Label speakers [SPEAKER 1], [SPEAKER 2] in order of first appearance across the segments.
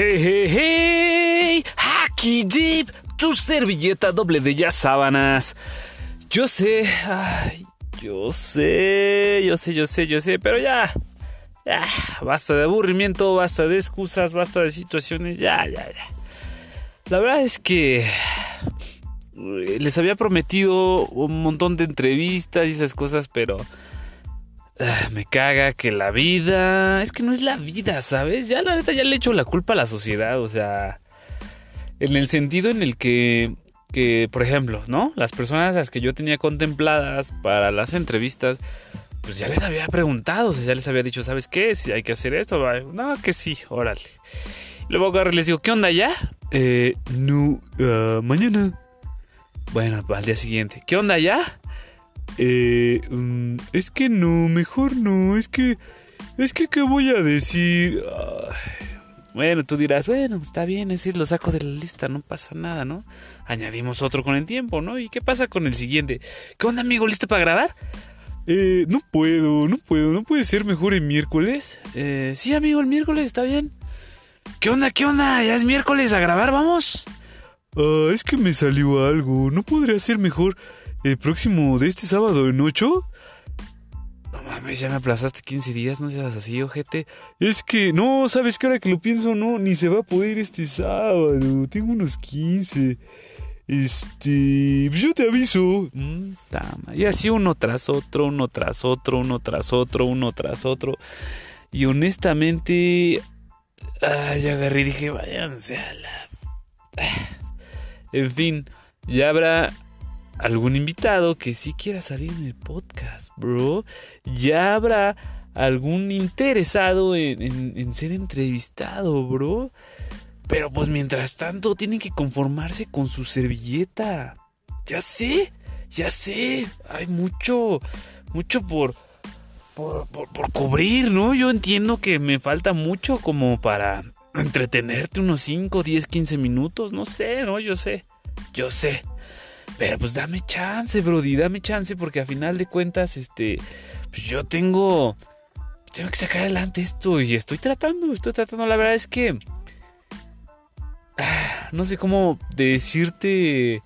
[SPEAKER 1] Hey, hey, hey, Hacky Jeep, tu servilleta doble de ya sábanas. Yo sé, yo sé, yo sé, yo sé, yo sé, pero ya, ya, basta de aburrimiento, basta de excusas, basta de situaciones, ya, ya, ya. La verdad es que eh, les había prometido un montón de entrevistas y esas cosas, pero me caga que la vida. Es que no es la vida, ¿sabes? Ya la neta ya le echo la culpa a la sociedad, o sea. En el sentido en el que. Que, por ejemplo, ¿no? Las personas a las que yo tenía contempladas para las entrevistas, pues ya les había preguntado, o sea, ya les había dicho, ¿sabes qué? Si hay que hacer esto, no, que sí, órale. Luego agarro y les digo, ¿qué onda ya? Eh, no, uh, mañana. Bueno, al día siguiente. ¿Qué onda ya? Eh, um, es que no, mejor no, es que, es que, ¿qué voy a decir? Ay, bueno, tú dirás, bueno, está bien, es decir, lo saco de la lista, no pasa nada, ¿no? Añadimos otro con el tiempo, ¿no? ¿Y qué pasa con el siguiente? ¿Qué onda, amigo? ¿Listo para grabar? Eh, no puedo, no puedo, no puede ser mejor el miércoles. Eh, sí, amigo, el miércoles está bien. ¿Qué onda, qué onda? Ya es miércoles a grabar, vamos. Ah, es que me salió algo. ¿No podría ser mejor el próximo de este sábado en 8? No mames, ya me aplazaste 15 días, no seas así, ojete. Es que, no, sabes que ahora que lo pienso, no, ni se va a poder este sábado. Tengo unos 15. Este, pues yo te aviso. Mm. Y así uno tras otro, uno tras otro, uno tras otro, uno tras otro. Y honestamente, ah, ya agarré y dije, váyanse a la. Ah. En fin, ya habrá algún invitado que sí quiera salir en el podcast, bro. Ya habrá algún interesado en, ser entrevistado, bro. Pero pues mientras tanto tienen que conformarse con su servilleta. Ya sé, ya sé. Hay mucho, mucho por, por, por, por cubrir, ¿no? Yo entiendo que me falta mucho como para entretenerte unos 5, 10, 15 minutos, no sé, no, yo sé, yo sé. Pero pues dame chance, Brody, dame chance porque a final de cuentas, este, pues yo tengo, tengo que sacar adelante esto y estoy tratando, estoy tratando, la verdad es que, ah, no sé cómo decirte,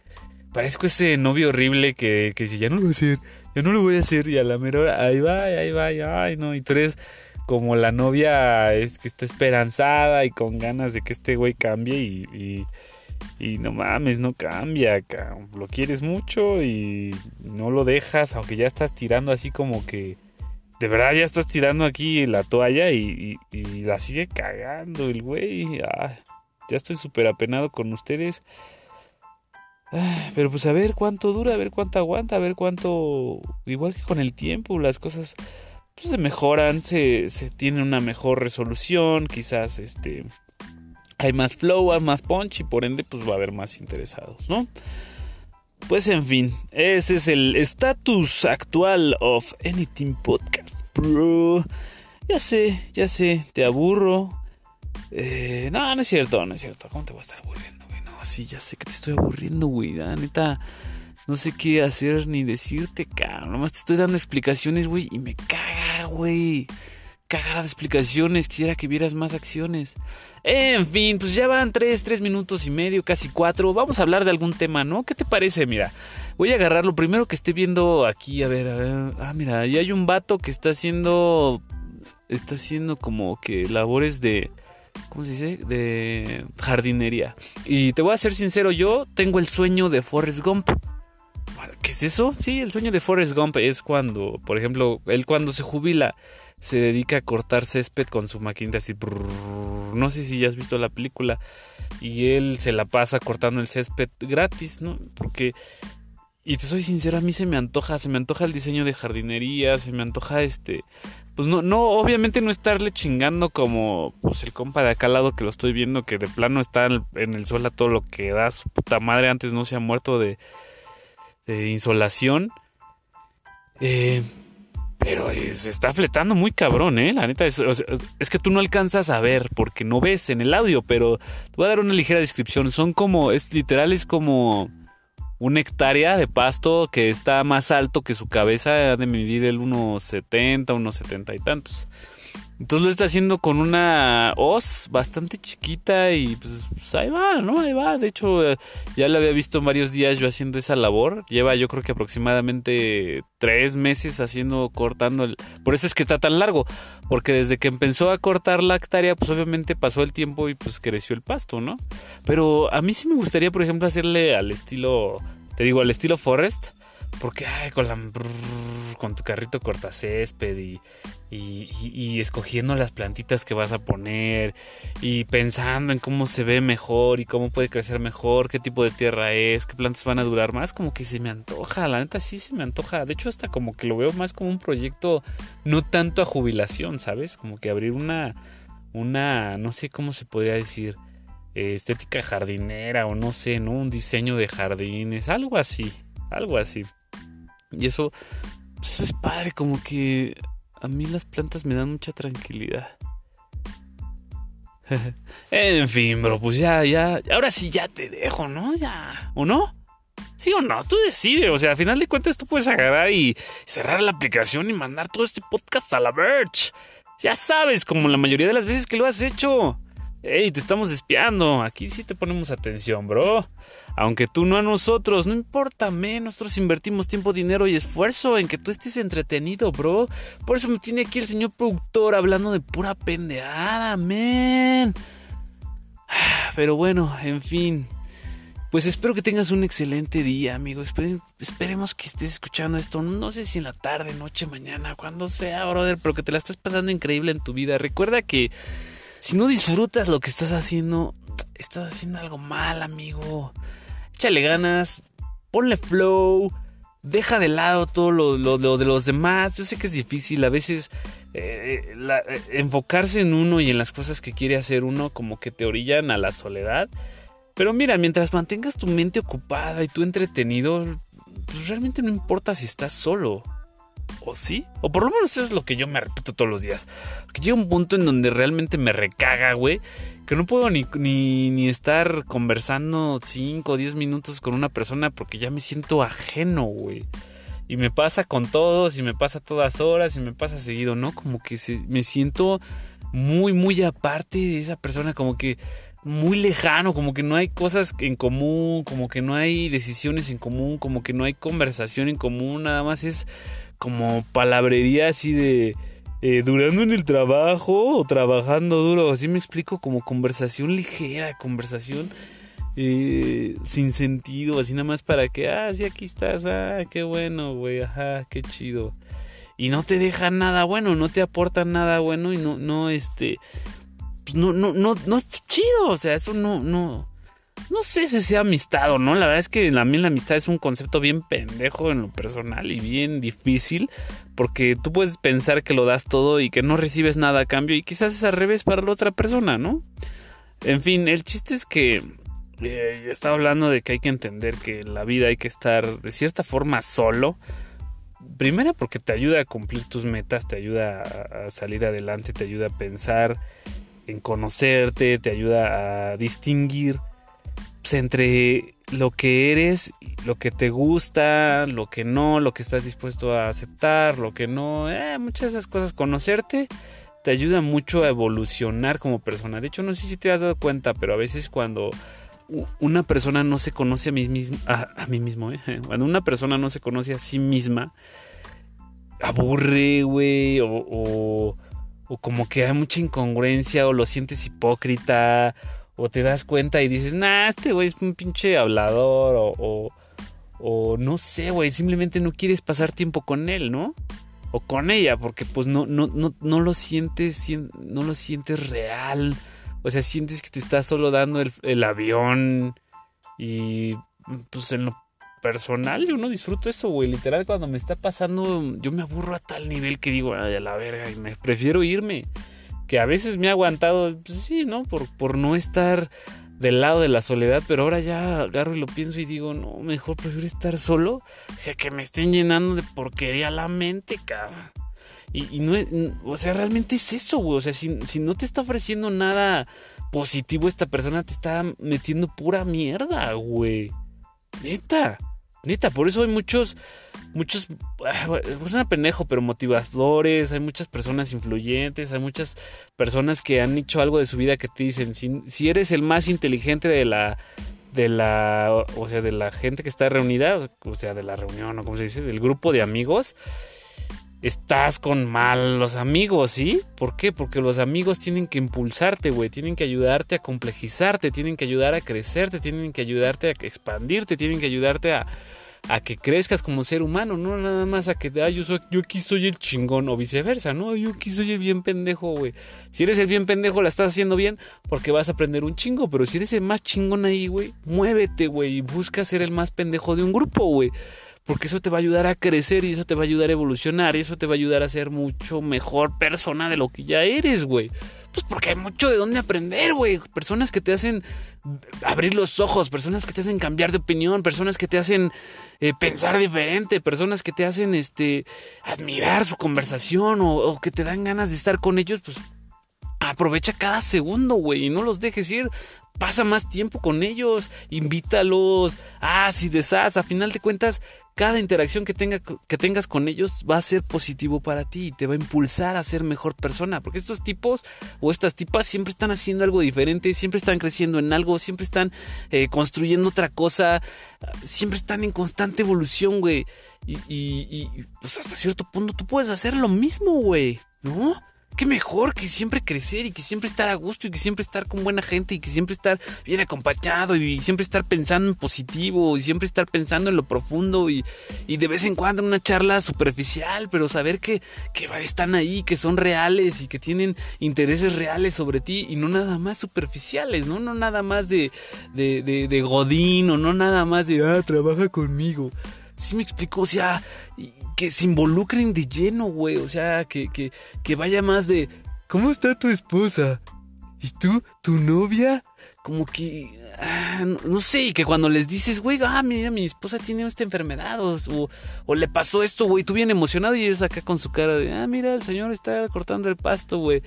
[SPEAKER 1] parezco ese novio horrible que, que dice, ya no lo voy a hacer, ya no lo voy a hacer y a la mera hora, ahí va, ahí va, ay no, y tú eres como la novia es que está esperanzada y con ganas de que este güey cambie y, y, no mames, no cambia, lo quieres mucho y no lo dejas, aunque ya estás tirando así como que de verdad ya estás tirando aquí la toalla y, la sigue cagando el güey. Ah, ya estoy súper apenado con ustedes. Ah, pero pues a ver cuánto dura, a ver cuánto aguanta, a ver cuánto... Igual que con el tiempo, las cosas pues, se mejoran, se, se tiene una mejor resolución, quizás este hay más flow, hay más punch y por ende pues va a haber más interesados, ¿no? Pues en fin, ese es el estatus actual of Anything Podcast, bro. Ya sé, ya sé, te aburro. Eh, no, no es cierto, no es cierto. ¿Cómo te voy a estar aburriendo, güey? No, sí, ya sé que te estoy aburriendo, güey. La neta, no sé qué hacer ni decirte, cabrón. Nomás te estoy dando explicaciones, güey, y me caga, güey. Cagada de explicaciones, quisiera que vieras más acciones. En fin, pues ya van tres, tres minutos y medio, casi cuatro. Vamos a hablar de algún tema, ¿no? ¿Qué te parece? Mira, voy a agarrar lo primero que esté viendo aquí, a ver, a ver. Ah, mira, ahí hay un vato que está haciendo. Está haciendo como que labores de. ¿Cómo se dice? De jardinería. Y te voy a ser sincero, yo tengo el sueño de Forrest Gump. ¿Qué es eso? Sí, el sueño de Forrest Gump es cuando, por ejemplo, él cuando se jubila se dedica a cortar césped con su maquinita así. no sé si ya has visto la película. Y él se la pasa cortando el césped gratis, ¿no? Porque y te soy sincero, a mí se me antoja, se me antoja el diseño de jardinería, se me antoja este, pues no, no, obviamente no estarle chingando como pues el compa de acá al lado que lo estoy viendo, que de plano está en el suelo a todo lo que da, su puta madre antes no se ha muerto de, de insolación. Eh, pero se está fletando muy cabrón, ¿eh? La neta, es, es, que tú no alcanzas a ver porque no ves en el audio, pero te voy a dar una ligera descripción. Son como, es literal, es como una hectárea de pasto que está más alto que su cabeza, de medir el 1,70, 1,70 y tantos. Entonces lo está haciendo con una hoz bastante chiquita y pues, pues, ahí va, ¿no? Ahí va. De hecho, eh, ya lo había visto varios días yo haciendo esa labor. Lleva yo creo que aproximadamente tres meses haciendo, cortando. El... Por eso es que está tan largo. Porque desde que empezó a cortar la hectárea, pues obviamente pasó el tiempo y pues creció el pasto, ¿no? Pero a mí sí me gustaría, por ejemplo, hacerle al estilo, te digo, al estilo Forest porque ay, con, con tu carrito cortacésped y, y, y, escogiendo las plantitas que vas a poner y pensando en cómo se ve mejor y cómo puede crecer mejor, qué tipo de tierra es, qué plantas van a durar más, como que se me antoja, la neta sí se me antoja. De hecho, hasta como que lo veo más como un proyecto no tanto a jubilación, ¿sabes? Como que abrir una, una, no sé cómo se podría decir, estética jardinera o no sé, ¿no? Un diseño de jardines, algo así, algo así. Y eso, eso es padre, como que a mí las plantas me dan mucha tranquilidad. en fin, bro, pues ya, ya, ahora sí ya te dejo, ¿no? Ya, ¿o no? ¿Sí o no? Tú decides, o sea, al final de cuentas tú puedes agarrar y cerrar la aplicación y mandar todo este podcast a la Birch. Ya sabes, como la mayoría de las veces que lo has hecho. Ey, te estamos espiando. Aquí sí te ponemos atención, bro. Aunque tú no a nosotros, no importa, men. Nosotros invertimos tiempo, dinero y esfuerzo en que tú estés entretenido, bro. Por eso me tiene aquí el señor productor hablando de pura pendeada, men. Pero bueno, en fin. Pues espero que tengas un excelente día, amigo. esperemos que estés escuchando esto. No sé si en la tarde, noche, mañana, cuando sea, brother. Pero que te la estés pasando increíble en tu vida. Recuerda que si no disfrutas lo que estás haciendo, estás haciendo algo mal, amigo. Échale ganas, ponle flow, deja de lado todo lo, de los demás. Yo sé que es difícil a veces eh, eh, enfocarse en uno y en las cosas que quiere hacer uno como que te orillan a la soledad. Pero mira, mientras mantengas tu mente ocupada y tú entretenido, pues realmente no importa si estás solo. ¿O sí? O por lo menos eso es lo que yo me repito todos los días. Porque llega un punto en donde realmente me recaga, güey. Que no puedo ni, ni, estar conversando 5 o 10 minutos con una persona porque ya me siento ajeno, güey. Y me pasa con todos, y me pasa todas horas, y me pasa seguido, ¿no? Como que me siento muy, muy aparte de esa persona, como que muy lejano, como que no hay cosas en común, como que no hay decisiones en común, como que no hay conversación en común, nada más es como palabrería así de eh, durando en el trabajo o trabajando duro, así me explico, como conversación ligera, conversación eh, sin sentido, así nada más para que, ah, sí, aquí estás, ah, qué bueno, güey, ajá, qué chido. Y no te deja nada bueno, no te aporta nada bueno y no, no, este, pues no, no, no, no está chido, o sea, eso no, no, no sé si sea amistad o no. La verdad es que a mí la amistad es un concepto bien pendejo en lo personal y bien difícil. Porque tú puedes pensar que lo das todo y que no recibes nada a cambio. Y quizás es al revés para la otra persona, ¿no? En fin, el chiste es que eh, estaba hablando de que hay que entender que en la vida hay que estar de cierta forma solo. Primero porque te ayuda a cumplir tus metas, te ayuda a salir adelante, te ayuda a pensar en conocerte, te ayuda a distinguir pues, entre lo que eres, lo que te gusta, lo que no, lo que estás dispuesto a aceptar, lo que no, eh, muchas de esas cosas, conocerte te ayuda mucho a evolucionar como persona. De hecho, no sé si te has dado cuenta, pero a veces cuando una persona no se conoce a mí mismo, a, mí mismo, ¿eh? cuando una persona no se conoce a sí misma, aburre, güey, o, o, o como que hay mucha incongruencia, o lo sientes hipócrita, o te das cuenta y dices, nah, este güey es un pinche hablador, o, o, no sé, güey, simplemente no quieres pasar tiempo con él, ¿no? O con ella, porque pues no, no, no, no lo sientes, no lo sientes real. O sea, sientes que te está solo dando el, el avión. Y pues en lo personal yo no disfruto eso, güey. Literal, cuando me está pasando, yo me aburro a tal nivel que digo, ay, a la verga, y me prefiero irme que a veces me ha aguantado, pues sí, ¿no? Por, por no estar del lado de la soledad, pero ahora ya agarro y lo pienso y digo, no, mejor prefiero estar solo que me estén llenando de porquería la mente, cabrón. Y, no, o sea, realmente es eso, güey. O sea, si, si no te está ofreciendo nada positivo, esta persona te está metiendo pura mierda, güey. Neta. Neta, por eso hay muchos, muchos, pues una pendejo, pero motivadores, hay muchas personas influyentes, hay muchas personas que han hecho algo de su vida que te dicen, si, si eres el más inteligente de la, de la, o sea, de la gente que está reunida, o sea, de la reunión, o como se dice, del grupo de amigos, estás con malos amigos, ¿sí? ¿Por qué? Porque los amigos tienen que impulsarte, güey, tienen que ayudarte a complejizarte, tienen que ayudar a crecerte, tienen que ayudarte a expandirte, tienen que ayudarte a, que crezcas como ser humano, no nada más a que ah, yo, soy, yo aquí soy el chingón o viceversa, no, yo aquí soy el bien pendejo, güey. Si eres el bien pendejo, la estás haciendo bien porque vas a aprender un chingo, pero si eres el más chingón ahí, güey, muévete, güey, y busca ser el más pendejo de un grupo, güey porque eso te va a ayudar a crecer y eso te va a ayudar a evolucionar y eso te va a ayudar a ser mucho mejor persona de lo que ya eres, güey. Pues porque hay mucho de dónde aprender, güey. Personas que te hacen abrir los ojos, personas que te hacen cambiar de opinión, personas que te hacen eh, pensar diferente, personas que te hacen este admirar su conversación o, o que te dan ganas de estar con ellos, pues aprovecha cada segundo, güey, y no los dejes ir pasa más tiempo con ellos, invítalos, ah, si desas, a final de cuentas, cada interacción que, tenga, que tengas con ellos va a ser positivo para ti y te va a impulsar a ser mejor persona, porque estos tipos o estas tipas siempre están haciendo algo diferente, siempre están creciendo en algo, siempre están eh, construyendo otra cosa, siempre están en constante evolución, güey, y, y, y pues hasta cierto punto tú puedes hacer lo mismo, güey, ¿no? Qué mejor que siempre crecer y que siempre estar a gusto y que siempre estar con buena gente y que siempre estar bien acompañado y siempre estar pensando en positivo y siempre estar pensando en lo profundo y, de vez en cuando una charla superficial, pero saber que, que están ahí, que son reales y que tienen intereses reales sobre ti y no nada más superficiales, ¿no? No nada más de, de, de, de godín o no nada más de, ah, trabaja conmigo. Sí me explico, o sea, que se involucren de lleno, güey. O sea, que, que, que vaya más de, ¿cómo está tu esposa? ¿Y tú, tu novia? Como que, ah, no, sé, que cuando les dices, güey, ah, mira, mi esposa tiene esta enfermedad, o, o, le pasó esto, güey, tú bien emocionado y ellos acá con su cara de, ah, mira, el señor está cortando el pasto, güey.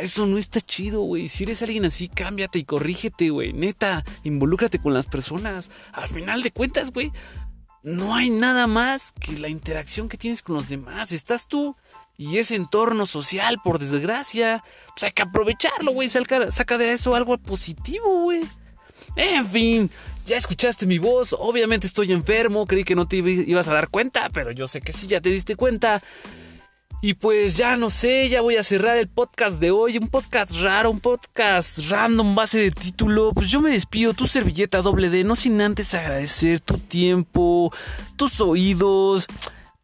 [SPEAKER 1] Eso no está chido, güey. Si eres alguien así, cámbiate y corrígete, güey. Neta, involúcrate con las personas. Al final de cuentas, güey, no hay nada más que la interacción que tienes con los demás. Estás tú y ese entorno social, por desgracia. Pues hay que aprovecharlo, güey. Saca, saca de eso algo positivo, güey. En fin, ya escuchaste mi voz. Obviamente estoy enfermo. Creí que no te ibas a dar cuenta, pero yo sé que sí, ya te diste cuenta. Y pues ya no sé, ya voy a cerrar el podcast de hoy. Un podcast raro, un podcast random, base de título. Pues yo me despido, tu servilleta doble D, no sin antes agradecer tu tiempo, tus oídos,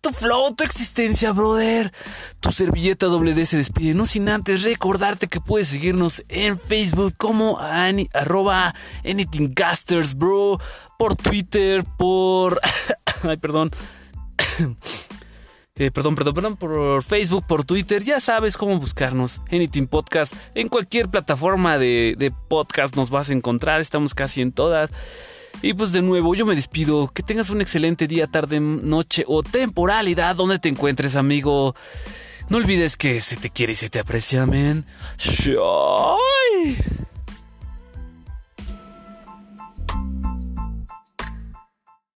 [SPEAKER 1] tu flow, tu existencia, brother. Tu servilleta doble D se despide, no sin antes recordarte que puedes seguirnos en Facebook como arroba anythingcasters, bro. Por Twitter, por... Ay, perdón. Eh, perdón, perdón, perdón, por Facebook, por Twitter, ya sabes cómo buscarnos. Anything Podcast, en cualquier plataforma de, de podcast nos vas a encontrar, estamos casi en todas. Y pues de nuevo, yo me despido. Que tengas un excelente día, tarde, noche o temporalidad donde te encuentres, amigo. No olvides que se te quiere y se te aprecia, men.